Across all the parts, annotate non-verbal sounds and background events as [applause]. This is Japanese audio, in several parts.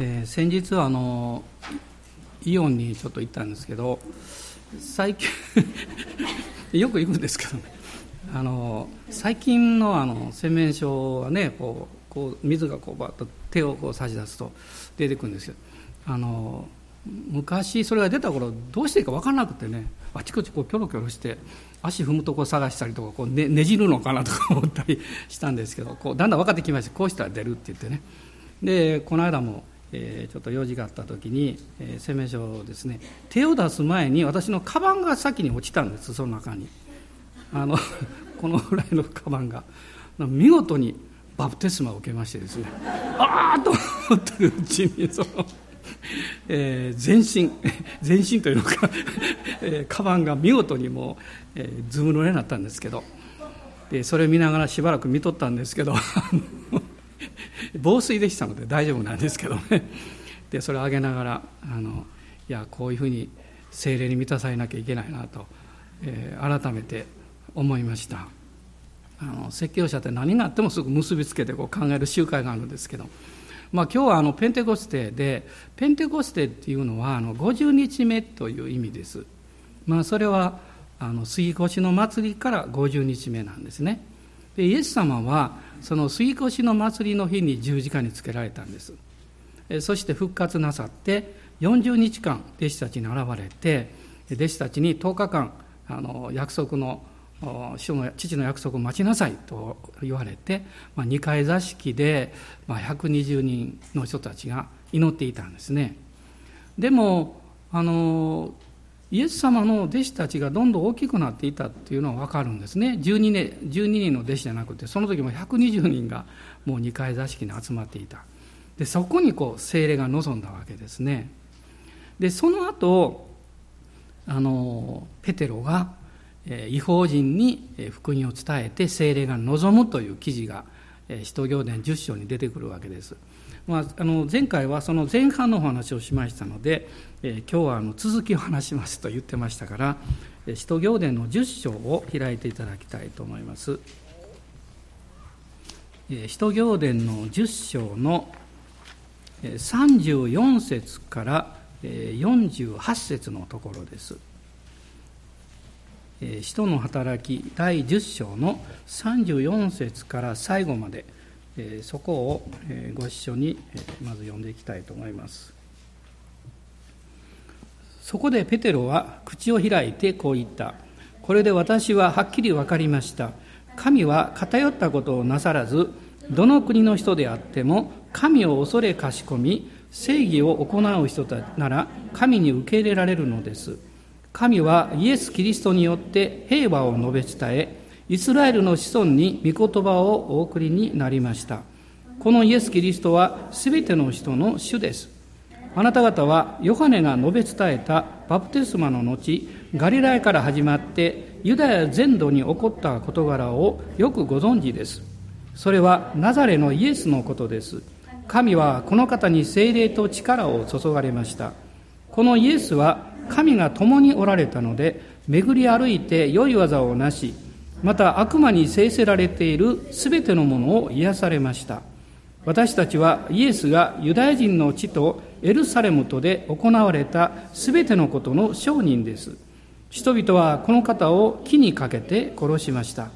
えー、先日はあのイオンにちょっと行ったんですけど最近 [laughs] よく行くんですけどね。あの最近のあの洗面所はねこうこう水がこうバッと手をこう差し出すと出てくるんですけどあの昔それが出た頃どうしていいか分からなくてねあちこちこうキョロキョロして足踏むとこ探したりとかこうねねじるのかなとか思ったりしたんですけどこうだんだん分かってきましてこうしたら出るって言ってね。でこの間も、えー、ちょっと用事があった時に、えー、洗面所ですね手を出す前に私のカバンが先に落ちたんですその中にあの [laughs] このぐらいのカバンが見事にバプテスマを受けましてですねああと思ってるうちにその。えー、全身 [laughs] 全身というのか [laughs] えー、カバンが見事にもう、えー、ずぶ濡れになったんですけどでそれを見ながらしばらく見とったんですけど防水でしたので大丈夫なんですけどね。[laughs] でそれを上げながらあのいやこういうふうに精霊に満たされなきゃいけないなと、えー、改めて思いました。あの説教者って何があってもすぐ結びつけてこう考える習慣があるんですけど。まあ、今日はあのペンテコステでペンテコステっていうのはあの50日目という意味です、まあ、それはあの杉越の祭りから50日目なんですね。でイエス様はその杉越の祭りの日に十字架につけられたんです。そして復活なさって40日間弟子たちに現れて弟子たちに10日間あの約束の父の約束を待ちなさいと言われて、まあ、2階座敷で、まあ、120人の人たちが祈っていたんですね。でもあのイエス様の弟子たちがどんどん大きくなっていたっていうのは分かるんですね。12年 ,12 人の弟子じゃなくてその時も120人がもう2階座敷に集まっていた。でそこにこう精霊が望んだわけですね。でその後あのペテロが違法人に福音を伝えて精霊が望むという記事が使徒行伝10章に出てくるわけです。まあ、あの前回はその前半のお話をしましたので、え今日はあの続きを話しますと言ってましたから使徒行伝の10章を開いていただきたいと思います。使徒行伝の10章の34節から48節のところです。使徒の働き第10章の34節から最後までそこをご一緒にまず読んでいきたいと思います。そこでペテロは口を開いてこう言った。これで私ははっきり分かりました。神は偏ったことをなさらずどの国の人であっても神を恐れかしこみ正義を行う人なら神に受け入れられるのです。神はイエス・キリストによって平和を述べ伝え、イスラエルの子孫に御言葉をお送りになりました。このイエス・キリストはすべての人の主です。あなた方はヨハネが述べ伝えたバプテスマの後、ガリラヤから始まってユダヤ全土に起こった事柄をよくご存知です。それはナザレのイエスのことです。神はこの方に精霊と力を注がれました。このイエスは神が共におられたので巡り歩いて良い技をなしまた悪魔に制せられているすべてのものを癒されました。私たちはイエスがユダヤ人の地とエルサレムとで行われたすべてのことの証人です。人々はこの方を木にかけて殺しました。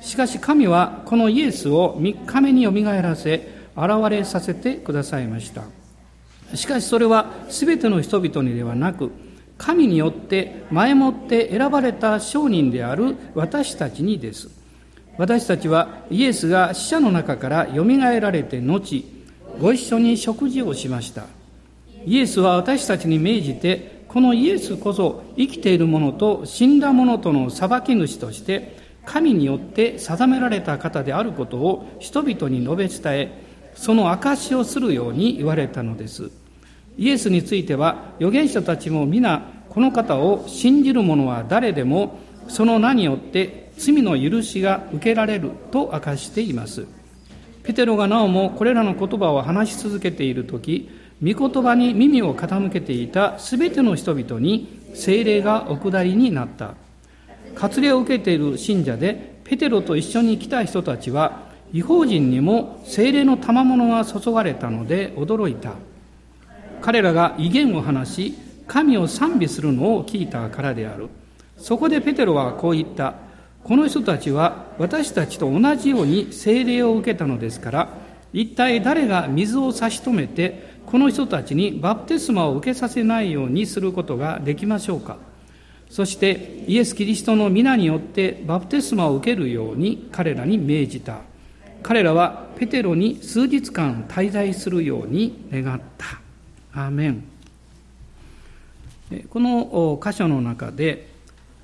しかし神はこのイエスを3日目によみがえらせ現れさせてくださいました。しかしそれは全ての人々にではなく神によって前もって選ばれた商人である私たちにです。私たちはイエスが死者の中からよみがえられて後、ご一緒に食事をしました。イエスは私たちに命じて、このイエスこそ生きている者と死んだ者との裁き主として、神によって定められた方であることを人々に述べ伝え、その証しをするように言われたのです。イエスについては預言者たちも皆この方を信じる者は誰でもその名によって罪の許しが受けられると明かしています。ペテロがなおもこれらの言葉を話し続けている時御言葉に耳を傾けていた全ての人々に精霊がお下りになった。割礼を受けている信者でペテロと一緒に来た人たちは違法人にも精霊の賜物が注がれたので驚いた。彼らが威厳を話し神を賛美するのを聞いたからである。そこでペテロはこう言った。この人たちは私たちと同じように聖霊を受けたのですから一体誰が水を差し止めてこの人たちにバプテスマを受けさせないようにすることができましょうか。そしてイエス・キリストの皆によってバプテスマを受けるように彼らに命じた。彼らはペテロに数日間滞在するように願った。アーメンこの箇所の中で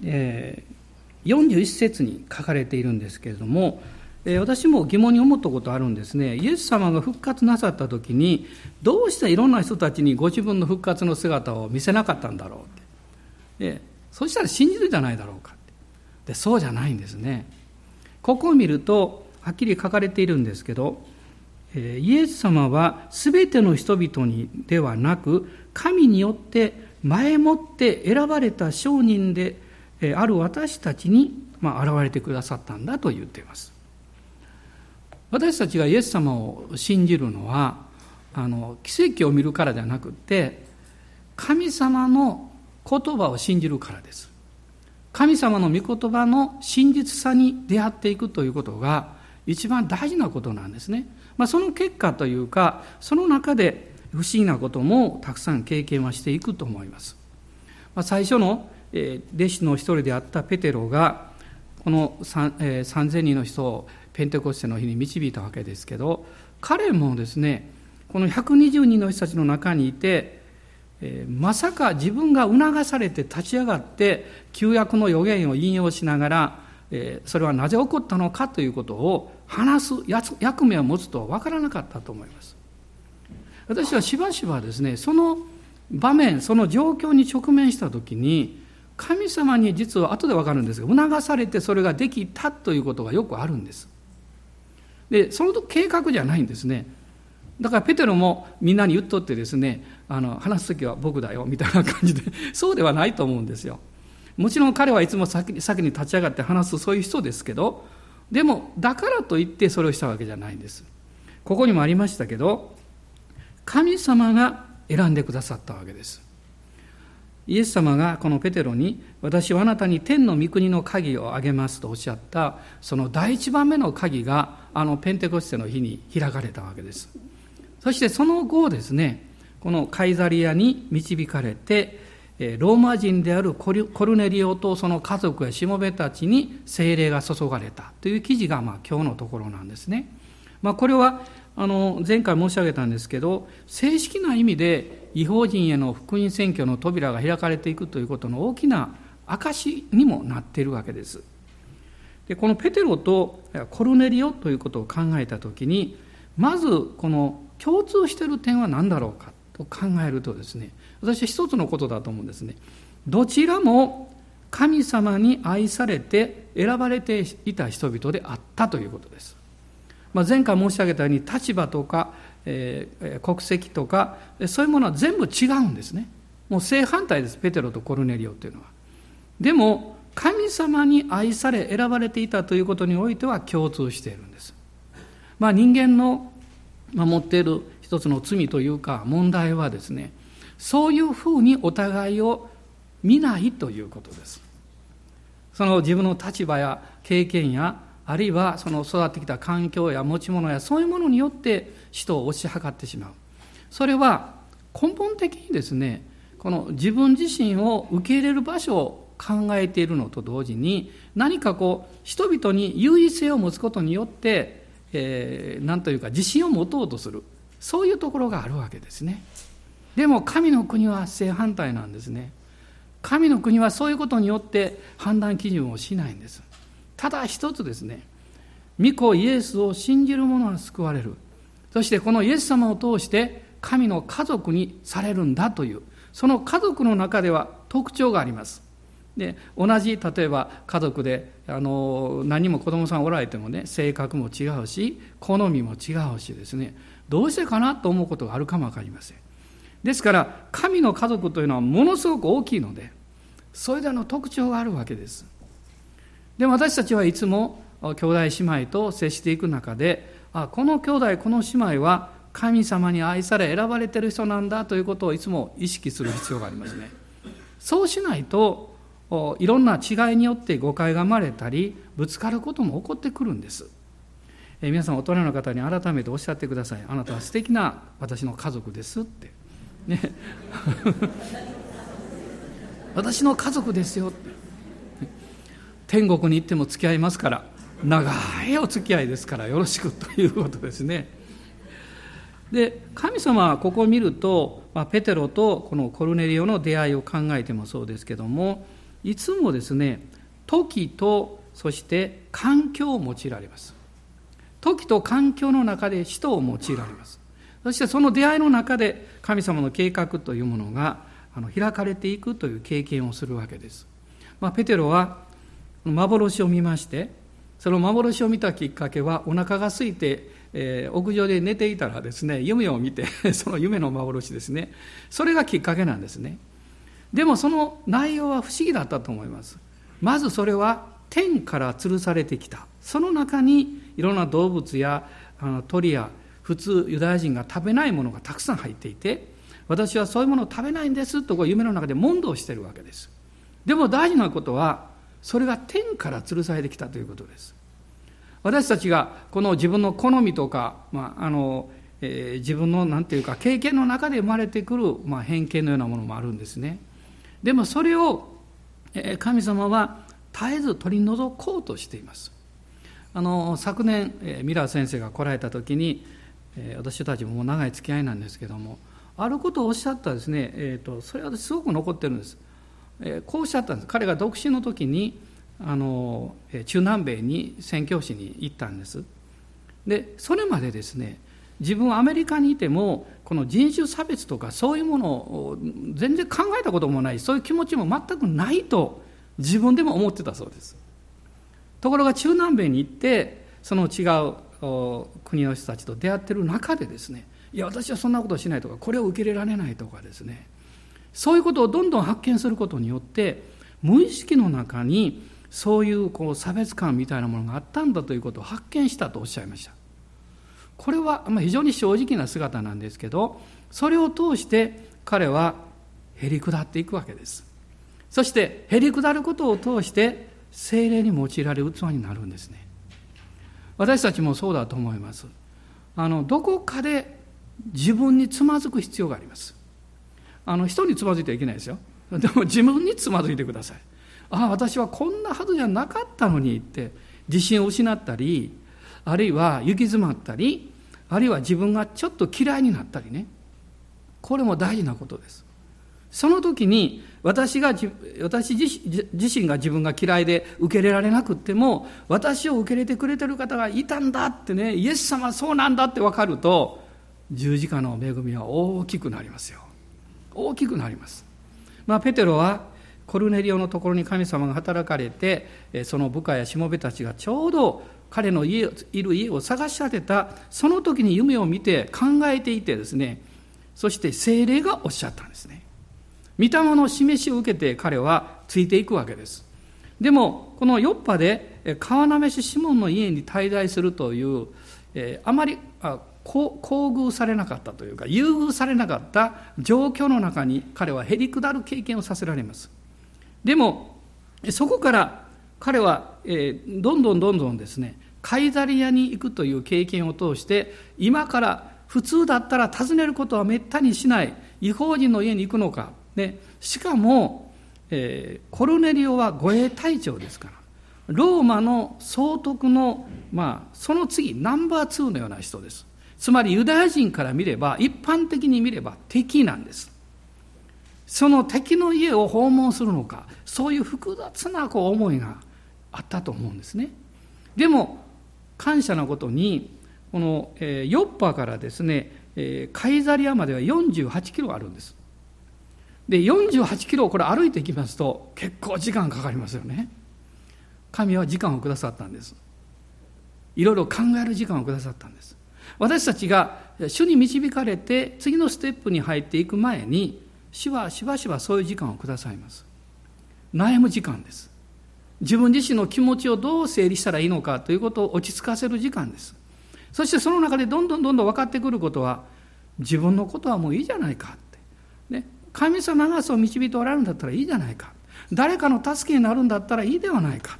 41節に書かれているんですけれども私も疑問に思ったことあるんですね。イエス様が復活なさった時にどうしていろんな人たちにご自分の復活の姿を見せなかったんだろうって。そしたら信じるじゃないだろうかって。でそうじゃないんですね。ここを見るとはっきり書かれているんですけどイエス様は全ての人々にではなく神によって前もって選ばれた商人である私たちに、現れてくださったんだと言っています。私たちがイエス様を信じるのはあの奇跡を見るからじゃなくて神様の言葉を信じるからです。神様の御言葉の真実さに出会っていくということが一番大事なことなんですね、まあ、その結果というかその中で不思議なこともたくさん経験はしていくと思います、まあ、最初の弟子の一人であったペテロがこの3000人の人をペンテコステの日に導いたわけですけど彼もですねこの120人の人たちの中にいて、まさか自分が促されて立ち上がって旧約の予言を引用しながら、それはなぜ起こったのかということを話す役目を持つとは分からなかったと思います。私はしばしばですねその場面その状況に直面した時に神様に実は後で分かるんですが促されてそれができたということがよくあるんです。でその計画じゃないんですね。だからペテロもみんなに言っとってですねあの話す時は僕だよみたいな感じでそうではないと思うんですよ。もちろん彼はいつも先に立ち上がって話すそういう人ですけどでもだからといってそれをしたわけじゃないんです。ここにもありましたけど神様が選んでくださったわけです。イエス様がこのペテロに私はあなたに天の御国の鍵をあげますとおっしゃったその第一番目の鍵があのペンテコステの日に開かれたわけです。そしてその後ですねこのカイザリアに導かれてローマ人であるコルネリオとその家族やしもべたちに精霊が注がれたという記事がまあ今日のところなんですね。まあ、これはあの前回申し上げたんですけど正式な意味で違法人への福音選挙の扉が開かれていくということの大きな証にもなっているわけです。でこのペテロとコルネリオということを考えた時にまずこの共通している点は何だろうかと考えるとですね私は一つのことだと思うんですね。どちらも神様に愛されて選ばれていた人々であったということです。まあ、前回申し上げたように立場とか、えー、国籍とかそういうものは全部違うんですね。もう正反対です、ペテロとコルネリオというのは。でも、神様に愛され選ばれていたということにおいては共通しているんです。まあ、人間の持っている一つの罪というか問題はですねそういうふうにお互いを見ないということです。その自分の立場や経験やあるいはその育ってきた環境や持ち物やそういうものによって人を押し量ってしまう。それは根本的にですねこの自分自身を受け入れる場所を考えているのと同時に何かこう人々に優位性を持つことによって、えー、何というか自信を持とうとする。そういうところがあるわけですね。でも神の国は正反対なんですね。神の国はそういうことによって判断基準をしないんです。ただ一つですね。御子イエスを信じる者は救われる。そしてこのイエス様を通して神の家族にされるんだという。その家族の中では特徴があります。で同じ例えば家族であの何も子供さんおられてもね性格も違うし好みも違うしですね。どうしてかなと思うことがあるかも分かりません。ですから神の家族というのはものすごく大きいのでそれでの特徴があるわけです。でも私たちはいつも兄弟姉妹と接していく中であこの兄弟この姉妹は神様に愛され選ばれてる人なんだということをいつも意識する必要がありますね。そうしないといろんな違いによって誤解が生まれたりぶつかることも起こってくるんです。え皆さん大人の方に改めておっしゃってください。あなたは素敵な私の家族ですって。ね。[laughs] 私の家族ですよ。天国に行っても付き合いますから長いお付き合いですからよろしくということですね。で神様はここを見ると、まあ、ペテロとこのコルネリオの出会いを考えてもそうですけどもいつもですね時とそして環境を用いられます。時と環境の中で人を用いられます。そしてその出会いの中で神様の計画というものが開かれていくという経験をするわけです、まあ、ペテロは幻を見ましてその幻を見たきっかけはお腹が空いて、えー、屋上で寝ていたらですね夢を見て [laughs] その夢の幻ですね。それがきっかけなんですね。でもその内容は不思議だったと思います。まずそれは天から吊るされてきた。その中にいろんな動物やあの鳥や普通ユダヤ人が食べないものがたくさん入っていて私はそういうものを食べないんですとこう夢の中で問答してるわけです。でも大事なことはそれが天から吊るされてきたということです。私たちがこの自分の好みとか、まああのえー、自分の何て言うか経験の中で生まれてくる、まあ、偏見のようなものもあるんですね。でもそれを、えー、神様は絶えず取り除こうとしています。あの昨年、えー、ミラー先生が来られた時に、えー、私たちももう長い付き合いなんですけどもあることをおっしゃったですね、えーと、それはすごく残ってるんです、えー、こうおっしゃったんです。彼が独身の時にあの中南米に宣教師に行ったんです。でそれまでですね自分はアメリカにいてもこの人種差別とかそういうものを全然考えたこともないそういう気持ちも全くないと自分でも思ってたそうです。ところが中南米に行ってその違う国の人たちと出会ってる中でですねいや私はそんなことしないとかこれを受け入れられないとかですねそういうことをどんどん発見することによって無意識の中にそういうこう差別感みたいなものがあったんだということを発見したとおっしゃいました。これは非常に正直な姿なんですけどそれを通して彼はへり下っていくわけです。そしてへり下ることを通して精霊に用いられる器になるんですね。私たちもそうだと思います。あのどこかで自分につまずく必要があります。あの人につまずいてはいけないですよ。でも自分につまずいてください。ああ私はこんなはずじゃなかったのにって自信を失ったりあるいは行き詰まったりあるいは自分がちょっと嫌いになったりね。これも大事なことです。その時に私が私自身が自分が嫌いで受け入れられなくっても私を受け入れてくれてる方がいたんだってねイエス様そうなんだって分かると十字架の恵みは大きくなりますよ。大きくなります。まあペテロはコルネリオのところに神様が働かれてその部下やしもべたちがちょうど彼の家いる家を探し当てたその時に夢を見て考えていてですねそして精霊がおっしゃったんですね。御霊の示しを受けて彼はついていくわけです。でも、このヨッパで川なめしシモンの家に滞在するという、えー、あまりあ厚遇されなかったというか、優遇されなかった状況の中に彼はへり下る経験をさせられます。でも、そこから彼は、えー、どんどんどんどんですね、カイザリアに行くという経験を通して、今から普通だったら訪ねることはめったにしない違法人の家に行くのか、でしかも、えー、コルネリオは護衛隊長ですからローマの総督の、まあ、その次ナンバー2のような人です。つまりユダヤ人から見れば一般的に見れば敵なんです。その敵の家を訪問するのかそういう複雑なこう思いがあったと思うんですね。でも感謝なことにこの、えー、ヨッパからですね、えー、カイザリアまでは48キロあるんです。で48キロこれ歩いていきますと結構時間かかりますよね。神は時間をくださったんです。いろいろ考える時間をくださったんです。私たちが主に導かれて次のステップに入っていく前に主はしばしばそういう時間をくださいます。悩む時間です。自分自身の気持ちをどう整理したらいいのかということを落ち着かせる時間です。そしてその中でどんどんどんどん分かってくることは自分のことはもういいじゃないか、神様がそう導いておられるんだったらいいじゃないか。誰かの助けになるんだったらいいではないか、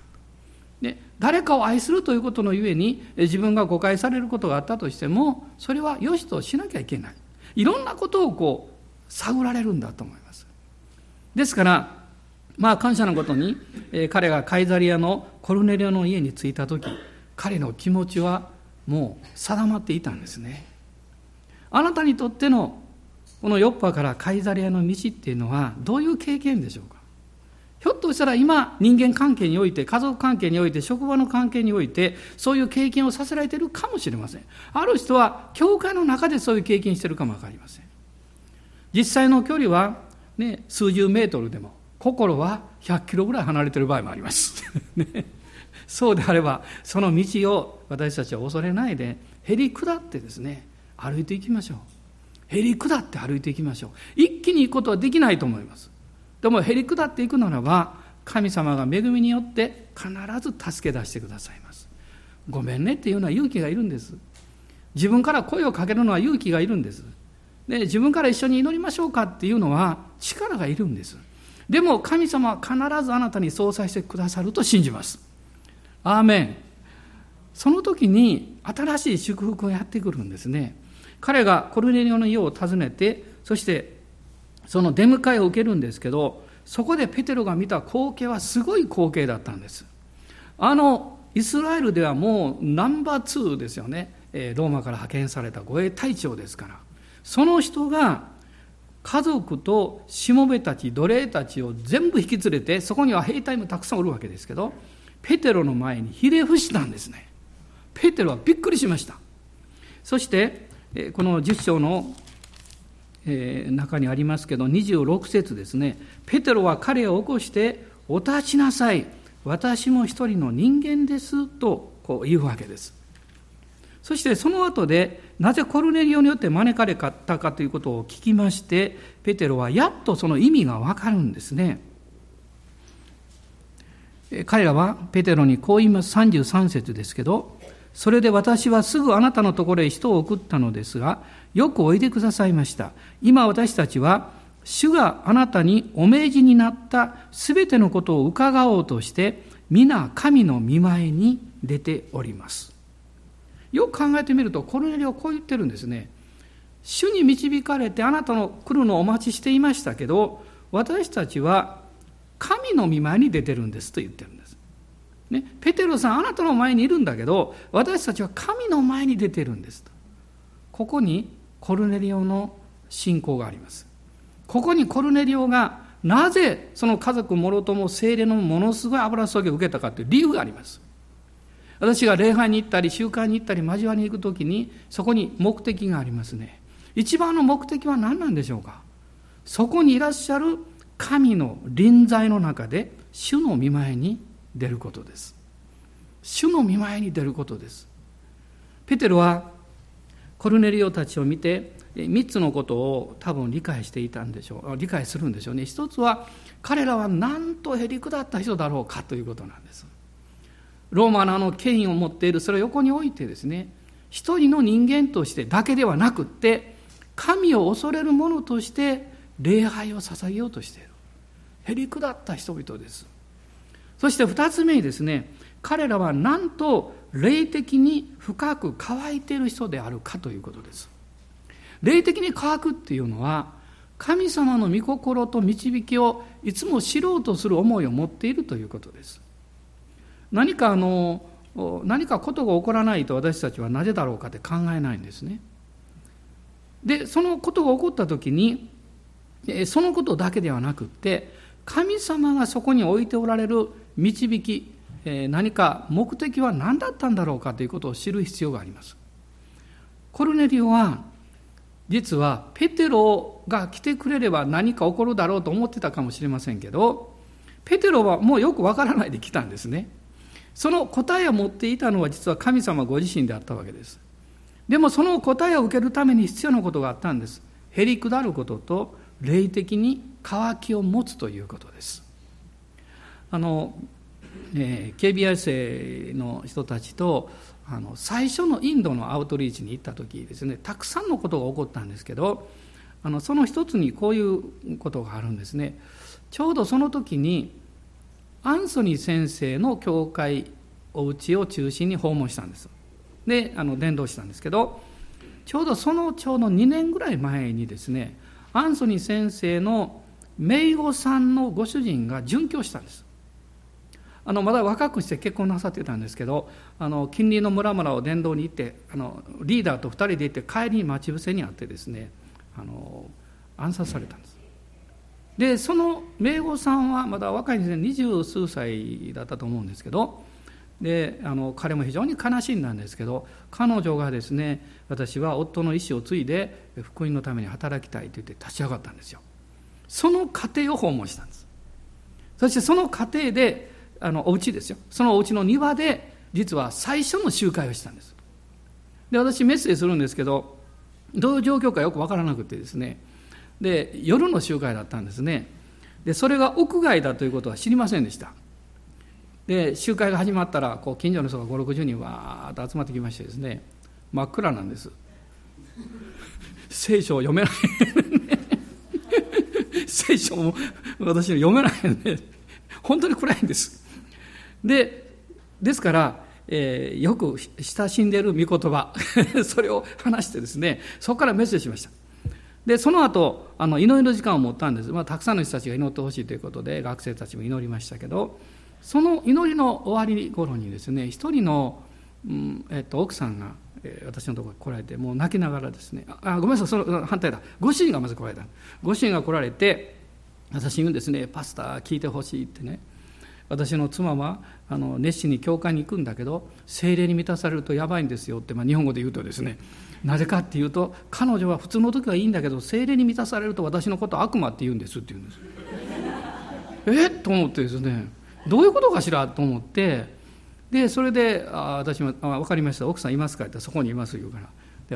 ね、誰かを愛するということのゆえに自分が誤解されることがあったとしてもそれは良しとしなきゃいけない。いろんなことをこう探られるんだと思います。ですからまあ感謝のことに、え、彼がカイザリアのコルネリオの家に着いた時彼の気持ちはもう定まっていたんですね。あなたにとってのこのヨッパからカイザリアの道っていうのはどういう経験でしょうか？ひょっとしたら今人間関係において家族関係において職場の関係においてそういう経験をさせられているかもしれません。ある人は教会の中でそういう経験しているかも分かりません。実際の距離は、ね、数十メートルでも心は100キロぐらい離れている場合もあります、[laughs] ね、そうであればその道を私たちは恐れないでへり下ってですね歩いていきましょう。へり下って歩いていきましょう。一気に行くことはできないと思います。でもへり下っていくならば神様が恵みによって必ず助け出してくださいます。ごめんねっていうのは勇気がいるんです。自分から声をかけるのは勇気がいるんです。で自分から一緒に祈りましょうかっていうのは力がいるんです。でも神様は必ずあなたに相殺してくださると信じます。アーメン。その時に新しい祝福がやってくるんですね。彼がコルネリオの家を訪ねてそしてその出迎えを受けるんですけどそこでペテロが見た光景はすごい光景だったんです。あのイスラエルではもうナンバー2ですよね。ローマから派遣された護衛隊長ですから。その人が家族としもべたち奴隷たちを全部引き連れてそこには兵隊もたくさんおるわけですけどペテロの前にひれ伏したんですね。ペテロはびっくりしました。そしてこの10章の、中にありますけど26節ですね。ペテロは彼を起こして「お立ちなさい。私も一人の人間です」とこう言うわけです。そしてその後でなぜコルネリオによって招かれたかということを聞きましてペテロはやっとその意味がわかるんですね。彼らはペテロにこう言います。33節ですけどそれで私はすぐあなたのところへ人を送ったのですがよくおいでくださいました。今私たちは、主があなたにお命じになったすべてのことを伺おうとして、皆神の見前に出ております。よく考えてみると、コルネリはこう言ってるんですね。主に導かれてあなたの来るのをお待ちしていましたけど、私たちは神の見前に出てるんですと言ってるんです。ね、ペテロさん、あなたの前にいるんだけど、私たちは神の前に出てるんですと。ここにコルネリオの信仰があります。ここにコルネリオがなぜその家族もろとも精霊のものすごい油注ぎを受けたかという理由があります。私が礼拝に行ったり集会に行ったり交わりに行くときにそこに目的がありますね。一番の目的は何なんでしょうかそこにいらっしゃる神の臨在の中で主の見前に出ることです。主の見前に出ることです。ペテロはコルネリオたちを見て3つのことを多分理解していたんでしょう。理解するんでしょうね。一つは彼らはなんとへりくだった人だろうかということなんです。ローマのあの権威を持っている。それを横に置いてですね。一人の人間としてだけではなくって神を恐れる者として礼拝を捧げようとしている。へりくだった人々です。そして二つ目にですね彼らはなんと霊的に深く乾いている人であるかということです。霊的に乾くっていうのは、神様の御心と導きをいつも知ろうとする思いを持っているということです。何かあの、何かことが起こらないと私たちはなぜだろうかって考えないんですね。で、そのことが起こった時に、そのことだけではなくって、神様がそこに置いておられる導き、何か目的は何だったんだろうかということを知る必要があります。コルネリオは実はペテロが来てくれれば何か起こるだろうと思ってたかもしれませんけどペテロはもうよくわからないで来たんですね。その答えを持っていたのは実は神様ご自身であったわけです。でもその答えを受けるために必要なことがあったんです。へり下ることと霊的に渇きを持つということです。あのえー、警備衛生の人たちとあの最初のインドのアウトリーチに行った時ですねたくさんのことが起こったんですけどあのその一つにこういうことがあるんですね。ちょうどその時にアンソニー先生の教会お家を中心に訪問したんです。であの伝道したんですけどちょうどそのちょうど2年ぐらい前にですねアンソニー先生の姪御さんのご主人が殉教したんです。あのまだ若くして結婚なさってたんですけどあの近隣の村々を伝道に行ってあのリーダーと2人で行って帰りに待ち伏せにあってですねあの暗殺されたんです。でその名護さんはまだ若いですね二十数歳だったと思うんですけどであの彼も非常に悲しんだんですけど彼女がですね私は夫の意思を継いで福音のために働きたいと言って立ち上がったんですよ。その家庭を訪問したんです。そしてその家庭であのお家ですよ。そのお家の庭で実は最初の集会をしたんです。で私メッセージするんですけどどういう状況かよく分からなくてですね。で夜の集会だったんですね。でそれが屋外だということは知りませんでした。で集会が始まったらこう近所の人が560人わーっと集まってきましてですね真っ暗なんです。聖書を読めない。聖書も私読めないんで本当に暗いんです。でですから、えー、よく親しんでいる御言葉 [laughs] それを話してですねそこからメッセージしました。でその後あの祈りの時間を持ったんです、まあ、たくさんの人たちが祈ってほしいということで学生たちも祈りましたけどその祈りの終わり頃にですね一人の、うんえっと、奥さんが、え、私のところに来られてもう泣きながらですねあごめんなさいその反対だ。ご主人がまず来られた。ご主人が来られて私に言うんですねパスタ聞いてほしいってね私の妻はあの熱心に教会に行くんだけど精霊に満たされるとやばいんですよって、まあ、日本語で言うとですね。なぜかっていうと彼女は普通の時はいいんだけど精霊に満たされると私のこと悪魔って言うんですって言うんです。え？っと思ってですね。どういうことかしら？と思って。でそれであ私もあ「分かりました。奥さんいますか?」って「そこにいます」言うから。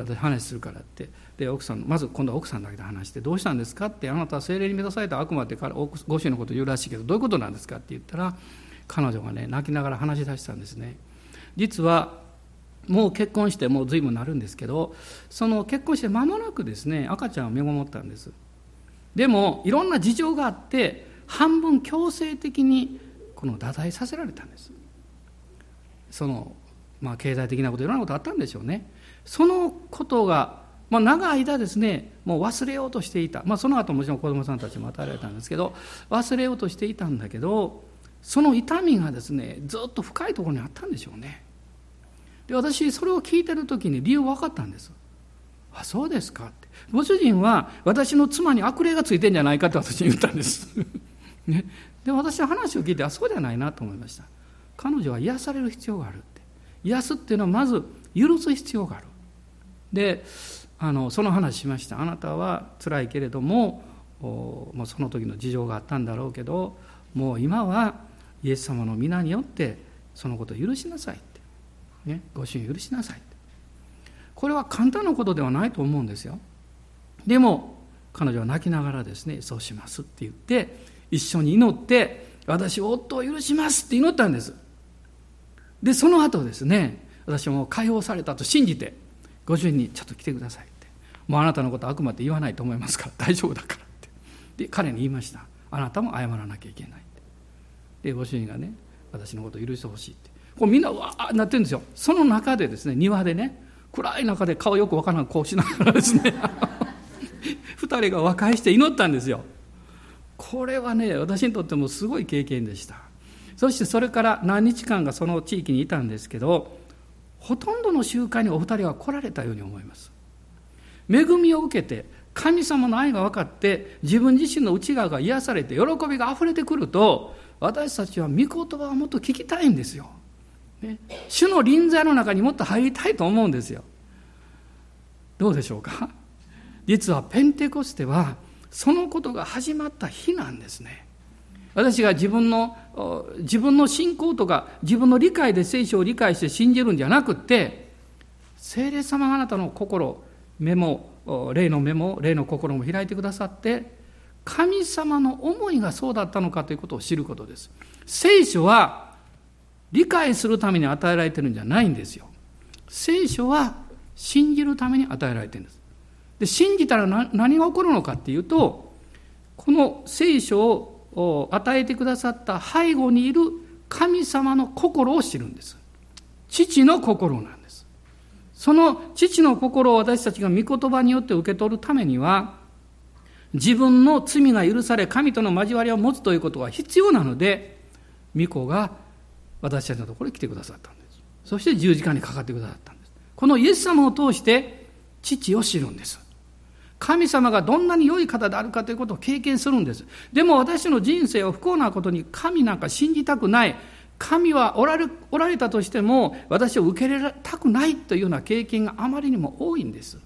で私話するからってで奥さんまず今度は奥さんだけで話して「どうしたんですか?」って「あなたは精霊に満たされた悪魔ってご主人のこと言うらしいけどどういうことなんですか?」って言ったら彼女がね泣きながら話し出したんですね実はもう結婚してもう随分なるんですけどその結婚して間もなくですね赤ちゃんを身ごもったんですでもいろんな事情があって半分強制的にこの堕胎させられたんですそのまあ経済的なこといろんなことあったんでしょうねそのことが、まあ、長い間ですねもう忘れようとしていた、まあ、その後もちろん子どもさんたちも与えられたんですけど忘れようとしていたんだけどその痛みがですねずっと深いところにあったんでしょうね。で私それを聞いてる時に理由分かったんです。あそうですかって。ご主人は私の妻に悪霊がついてんじゃないかって私に言ったんです。[laughs] ね、で私は話を聞いてあそうじゃないなと思いました。彼女は癒される必要があるって。癒すっていうのはまず許す必要がある。であのその話しました。あなたは辛いけれどももうその時の事情があったんだろうけどもう今はイエス様の皆によってそのことを許しなさいね、ご主人許しなさいって。これは簡単なことではないと思うんですよ。でも彼女は泣きながらですねそうしますって言って一緒に祈って私夫を許しますって祈ったんです。でその後ですね私も解放されたと信じてご主人にちょっと来てくださいって。もうあなたのこと悪魔って言わないと思いますから。[laughs] 大丈夫だからって。で彼に言いました。あなたも謝らなきゃいけないって。でご主人がね私のこと許してほしいって。こうみんなわーなってるんですよ。その中でですね庭でね暗い中で顔よくわからんこうしながらですね。[laughs] 2人が和解して祈ったんですよ。これはね私にとってもすごい経験でした。そしてそれから何日間かその地域にいたんですけどほとんどの集会にお二人は来られたように思います恵みを受けて神様の愛が分かって自分自身の内側が癒されて喜びがあふれてくると私たちは御言葉をもっと聞きたいんですよね、主の臨在の中にもっと入りたいと思うんですよ。どうでしょうか？実はペンテコステはそのことが始まった日なんですね。私が自分の自分の信仰とか自分の理解で聖書を理解して信じるんじゃなくって聖霊様があなたの心目も霊の目も霊の心も開いてくださって神様の思いがそうだったのかということを知ることです。聖書は理解するために与えられてるんじゃないんですよ。聖書は信じるために与えられてるんです。で、信じたら何が起こるのかっていうと、この聖書をを与えてくださった背後にいる神様の心を知るんです。父の心なんです。その父の心を私たちが御言葉によって受け取るためには、自分の罪が許され、神との交わりを持つということが必要なので、御子が私たちのところに来てくださったんです。そして十字架にかかってくださったんです。このイエス様を通して父を知るんです。神様がどんなに良い方であるかということを経験するんです。でも私の人生を不幸なことに神なんか信じたくない。神はおられおられたとしても私を受け入れたくないというような経験があまりにも多いんです。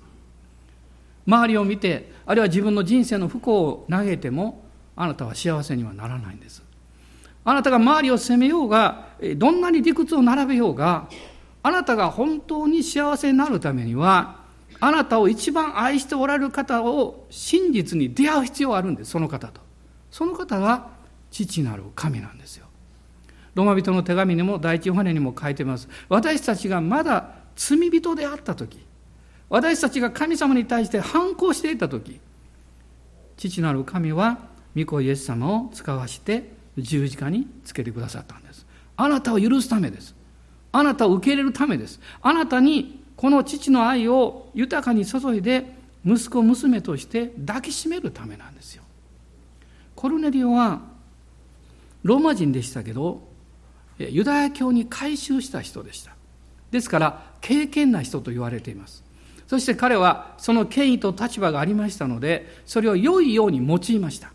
周りを見て、あるいは自分の人生の不幸を嘆いても、あなたは幸せにはならないんです。あなたが周りを責めようが、どんなに理屈を並べようが、あなたが本当に幸せになるためには、あなたを一番愛しておられる方を真実に出会う必要があるんです、その方と。その方が父なる神なんですよ。ローマ人の手紙にも第一ヨハネにも書いてます。私たちがまだ罪人であった時、私たちが神様に対して反抗していた時、父なる神は御子イエス様を使わして十字架につけてくださったんです。あなたを許すためです。あなたを受け入れるためです。あなたにこの父の愛を豊かに注いで息子娘として抱きしめるためなんですよ。コルネリオはローマ人でしたけどユダヤ教に改宗した人でした。ですから敬虔な人と言われています。そして彼はその権威と立場がありましたのでそれを良いように用いました。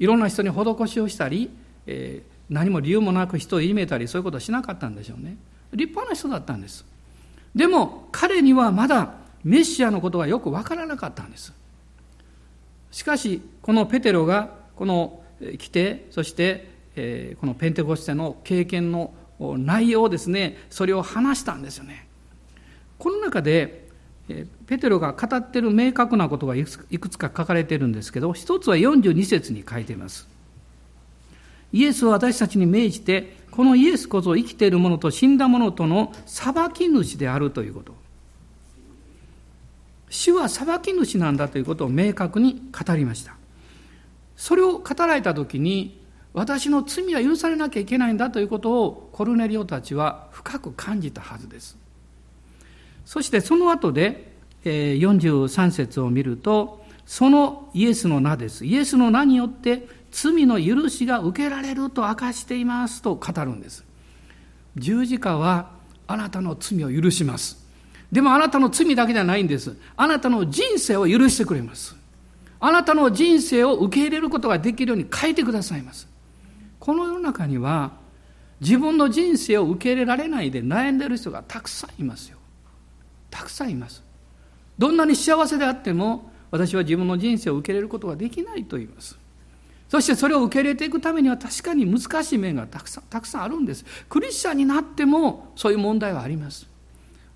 いろんな人に施しをしたり、えー、何も理由もなく人をいじめたりそういうことはしなかったんでしょうね。立派な人だったんです。でも彼にはまだメシアのことがよくわからなかったんです。しかしこのペテロがこの来てそして、このペンテコステの経験の内容をですねそれを話したんですよね。この中でペテロが語っている明確なことがいくつか書かれているんですけど一つは42節に書いています。イエスは私たちに命じてこのイエスこそ生きている者と死んだ者との裁き主であるということ。主は裁き主なんだということを明確に語りました。それを語られた時に、私の罪は許されなきゃいけないんだということをコルネリオたちは深く感じたはずです。そしてその後で、43節を見ると、そのイエスの名です。イエスの名によって罪の許しが受けられると明かしていますと語るんです。十字架はあなたの罪を許します。でもあなたの罪だけじゃないんです。あなたの人生を許してくれます。あなたの人生を受け入れることができるように変えてくださいます。この世の中には自分の人生を受け入れられないで悩んでいる人がたくさんいますよ。たくさんいます。どんなに幸せであっても私は自分の人生を受け入れることができないと言います。そしてそれを受け入れていくためには確かに難しい面がたくさんたくさんあるんです。クリスチャンになってもそういう問題はあります。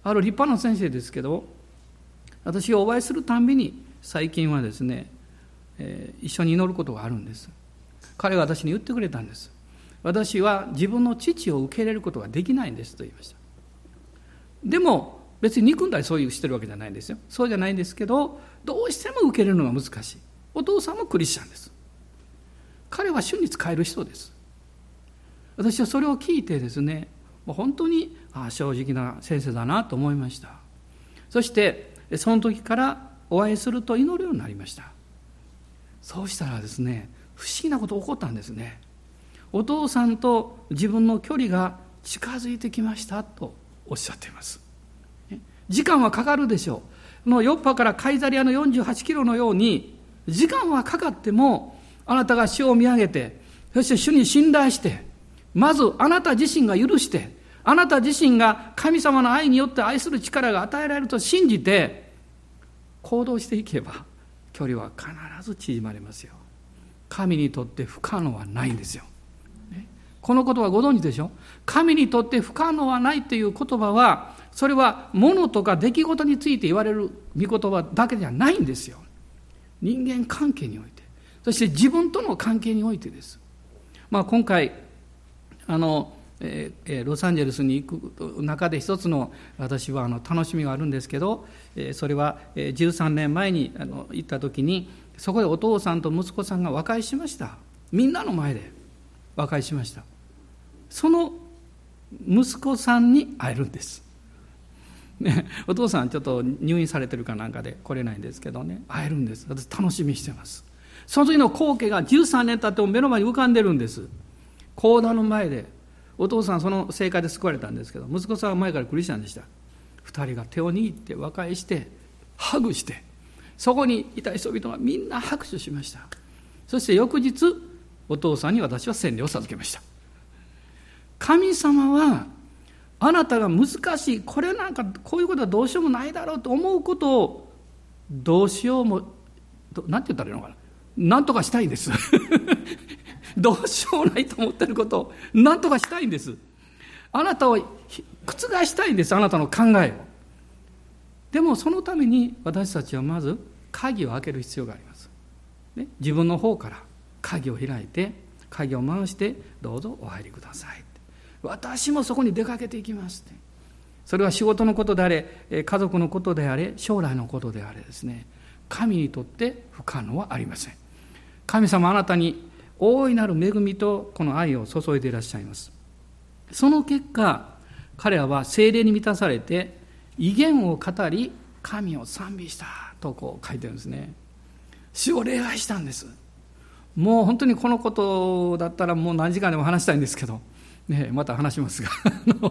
ある立派な先生ですけど、私がお会いするたんびに最近はですね、えー、一緒に祈ることがあるんです。彼が私に言ってくれたんです。私は自分の父を受け入れることができないんですと言いました。でも別に憎んだりそういうしてるわけじゃないんですよ。そうじゃないんですけど、どうしても受け入れるのが難しい。お父さんもクリスチャンです。彼は主に使える人です。私はそれを聞いてですね本当に正直な先生だなと思いました。そしてその時からお会いすると祈るようになりました。そうしたらですね不思議なこと起こったんですね。お父さんと自分の距離が近づいてきましたとおっしゃっています。時間はかかるでしょう。のヨッパからカイザリアの48キロのように時間はかかってもあなたが主を見上げて、そして主に信頼して、まずあなた自身が許して、あなた自身が神様の愛によって愛する力が与えられると信じて、行動していけば、距離は必ず縮まりますよ。神にとって不可能はないんですよ。この言葉ご存知でしょ？神にとって不可能はないという言葉は、それは物とか出来事について言われる御言葉だけじゃないんですよ。人間関係において。そして自分との関係においてです。まあ、今回あのえー、ロサンゼルスに行く中で一つの私はあの楽しみがあるんですけど、えー、それは13年前にあの行った時にそこでお父さんと息子さんが和解しました。みんなの前で和解しました。その息子さんに会えるんです、ね、お父さんちょっと入院されてるかなんかで来れないんですけどね会えるんです。私楽しみしてます。その時の光景が13年経っても目の前に浮かんでるんです。講談の前でお父さんその正解で救われたんですけど息子さんは前からクリスチャンでした。2人が手を握って和解してハグしてそこにいた人々がみんな拍手しました。そして翌日お父さんに私は洗礼を授けました。神様はあなたが難しいこれなんかこういうことはどうしようもないだろうと思うことをどうしようも何て言ったらいいのかな。何とかしたいんです。[laughs] どうしようもないと思ってることを何とかしたいんです。あなたを覆したいんですあなたの考えを。でもそのために私たちはまず鍵を開ける必要があります、ね、自分の方から鍵を開いて鍵を回してどうぞお入りください。私もそこに出かけていきますって。それは仕事のことであれ家族のことであれ将来のことであれですね。神にとって不可能はありません。神様あなたに大いなる恵みとこの愛を注いでいらっしゃいます。その結果彼らは精霊に満たされて威厳を語り神を賛美したとこう書いてるんですね。主を礼拝したんです。もう本当にこのことだったらもう何時間でも話したいんですけど、ね、また話しますが。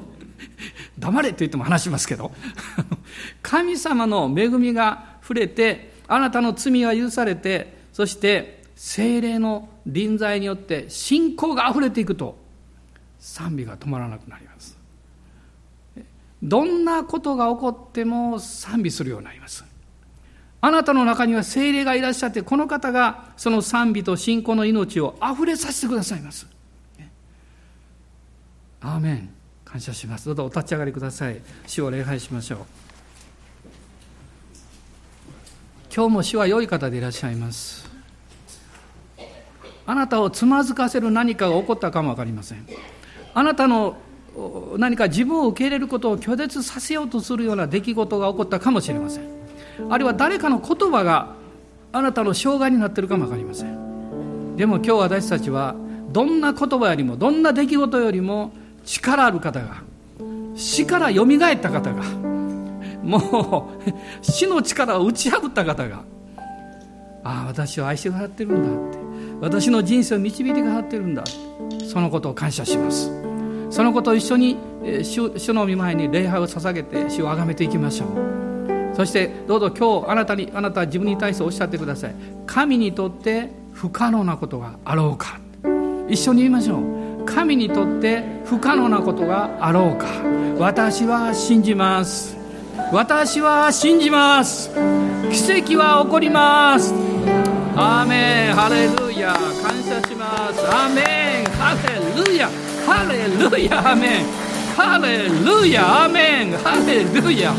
[laughs] 黙れと言っても話しますけど。[laughs] 神様の恵みが触れてあなたの罪は許されてそして精霊の臨在によって信仰があふれていくと賛美が止まらなくなります。どんなことが起こっても賛美するようになります。あなたの中には精霊がいらっしゃってこの方がその賛美と信仰の命をあふれさせてくださいます。アーメン。感謝します。どうぞお立ち上がりください。主を礼拝しましょう。今日も主は良い方でいらっしゃいます。あなたをつまずかせる何かが起こったかも分かりません。あなたの何か自分を受け入れることを拒絶させようとするような出来事が起こったかもしれません。あるいは誰かの言葉があなたの障害になってるかも分かりません。でも今日私たちはどんな言葉よりもどんな出来事よりも力ある方が死からよみがえった方がもう死の力を打ち破った方がああ私を愛してくださってるんだって。私の人生を導いてくださっているんだ。そのことを感謝します。そのことを一緒に主の御前に礼拝を捧げて主を崇めていきましょう。そしてどうぞ今日あなたにあなたは自分に対しておっしゃってください。神にとって不可能なことがあろうか。一緒に言いましょう。神にとって不可能なことがあろうか。私は信じます。私は信じます。奇跡は起こります。アーメンハレルヤ感謝します。アーメンハレルヤハレルヤアーメンハレルヤアーメンハレルヤ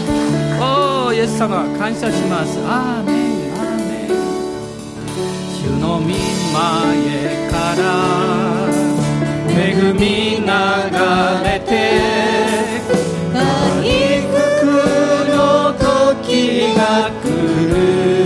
おーイエス様。感謝します。アーメンアーメン主の御前から恵み流れて回復の時が来る。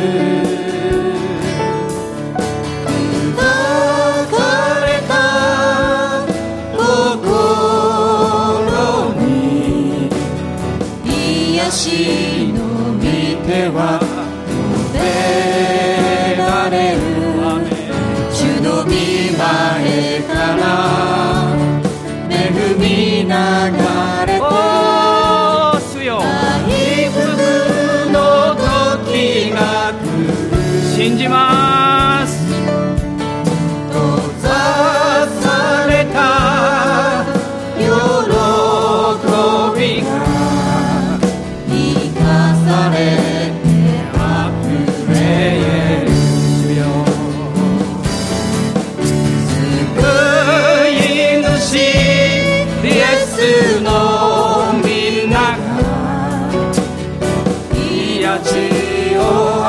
Senhor.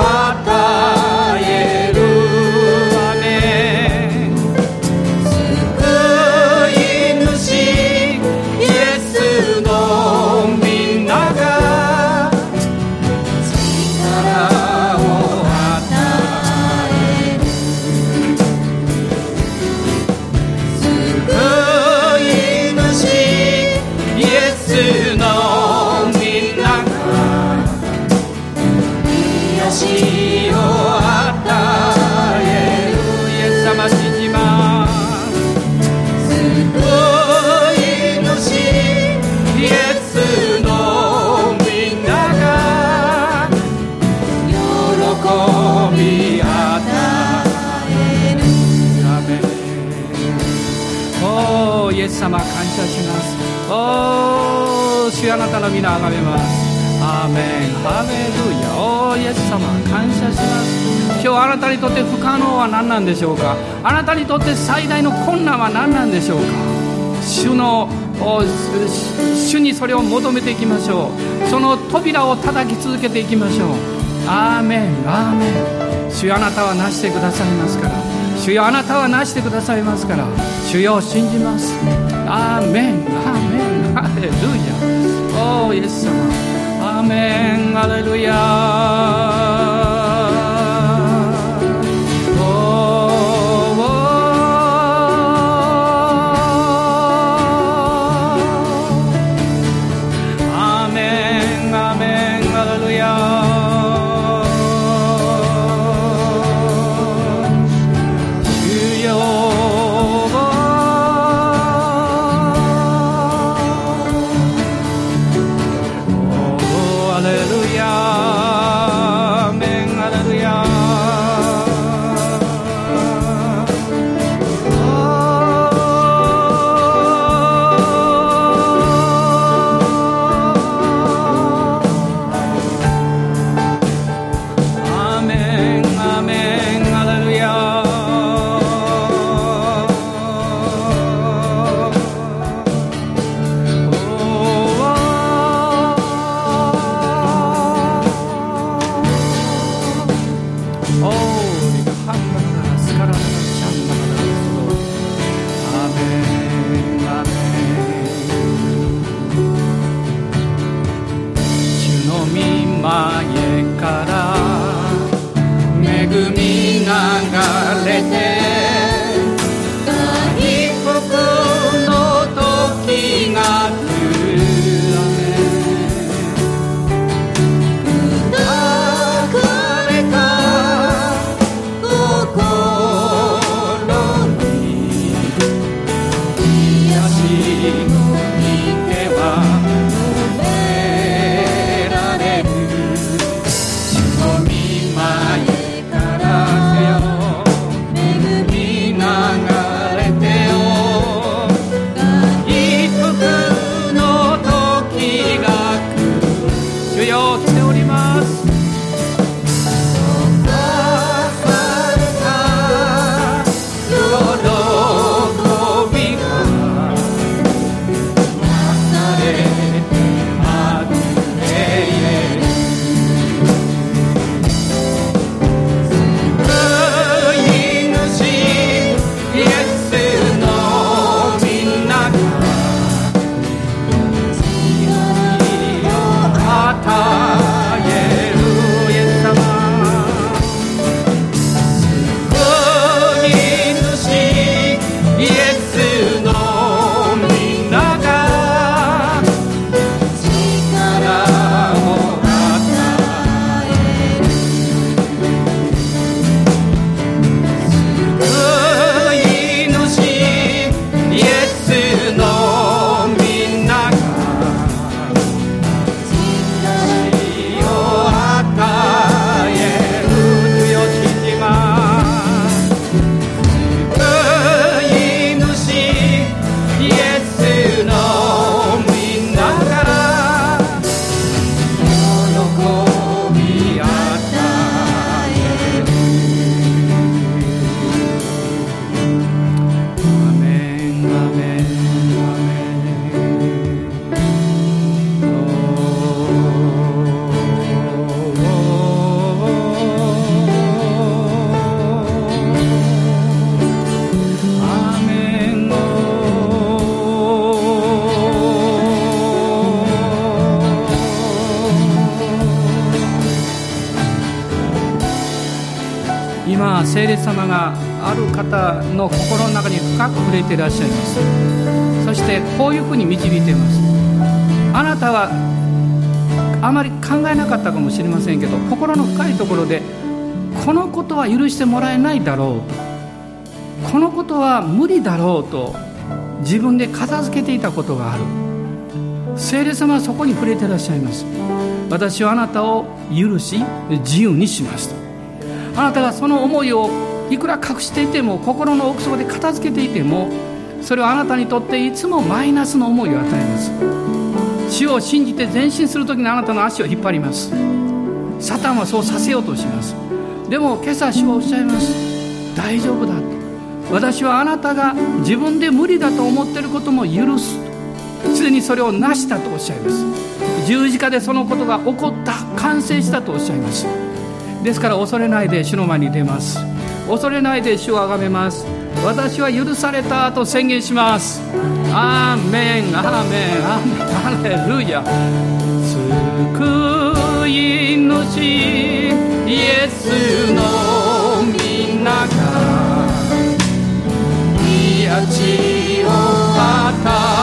ます今日あなたにとって不可能は何なんでしょうか？あなたにとって最大の困難は何なんでしょうか？主の主にそれを求めていきましょう。その扉を叩き続けていきましょう。アーメンアーメン。主よあなたはなしてくださいますから。主よあなたはなしてくださいますから。主よ信じます。アーメンアーメン。ハレルヤ。おーイエス様。アーメンハレルヤ。の心の中に深く触れていらっしゃいます。そしてこういうふうに導いています。あなたはあまり考えなかったかもしれませんけど心の深いところでこのことは許してもらえないだろうとこのことは無理だろうと自分で片付けていたことがある。聖霊様はそこに触れていらっしゃいます。私はあなたを許し自由にしました。あなたがその思いをいくら隠していても心の奥底で片付けていてもそれはあなたにとっていつもマイナスの思いを与えます。主を信じて前進する時にあなたの足を引っ張ります。サタンはそうさせようとします。でも今朝主はおっしゃいます。大丈夫だと。私はあなたが自分で無理だと思っていることも許すすでにそれを成したとおっしゃいます。十字架でそのことが起こった完成したとおっしゃいます。ですから恐れないで主の前に出ます。恐れないで主をあがめます。私は許されたと宣言します。アーメン。アーメン。アーメン。ハレルヤ。救い主。イエスの皆が。癒ちを与え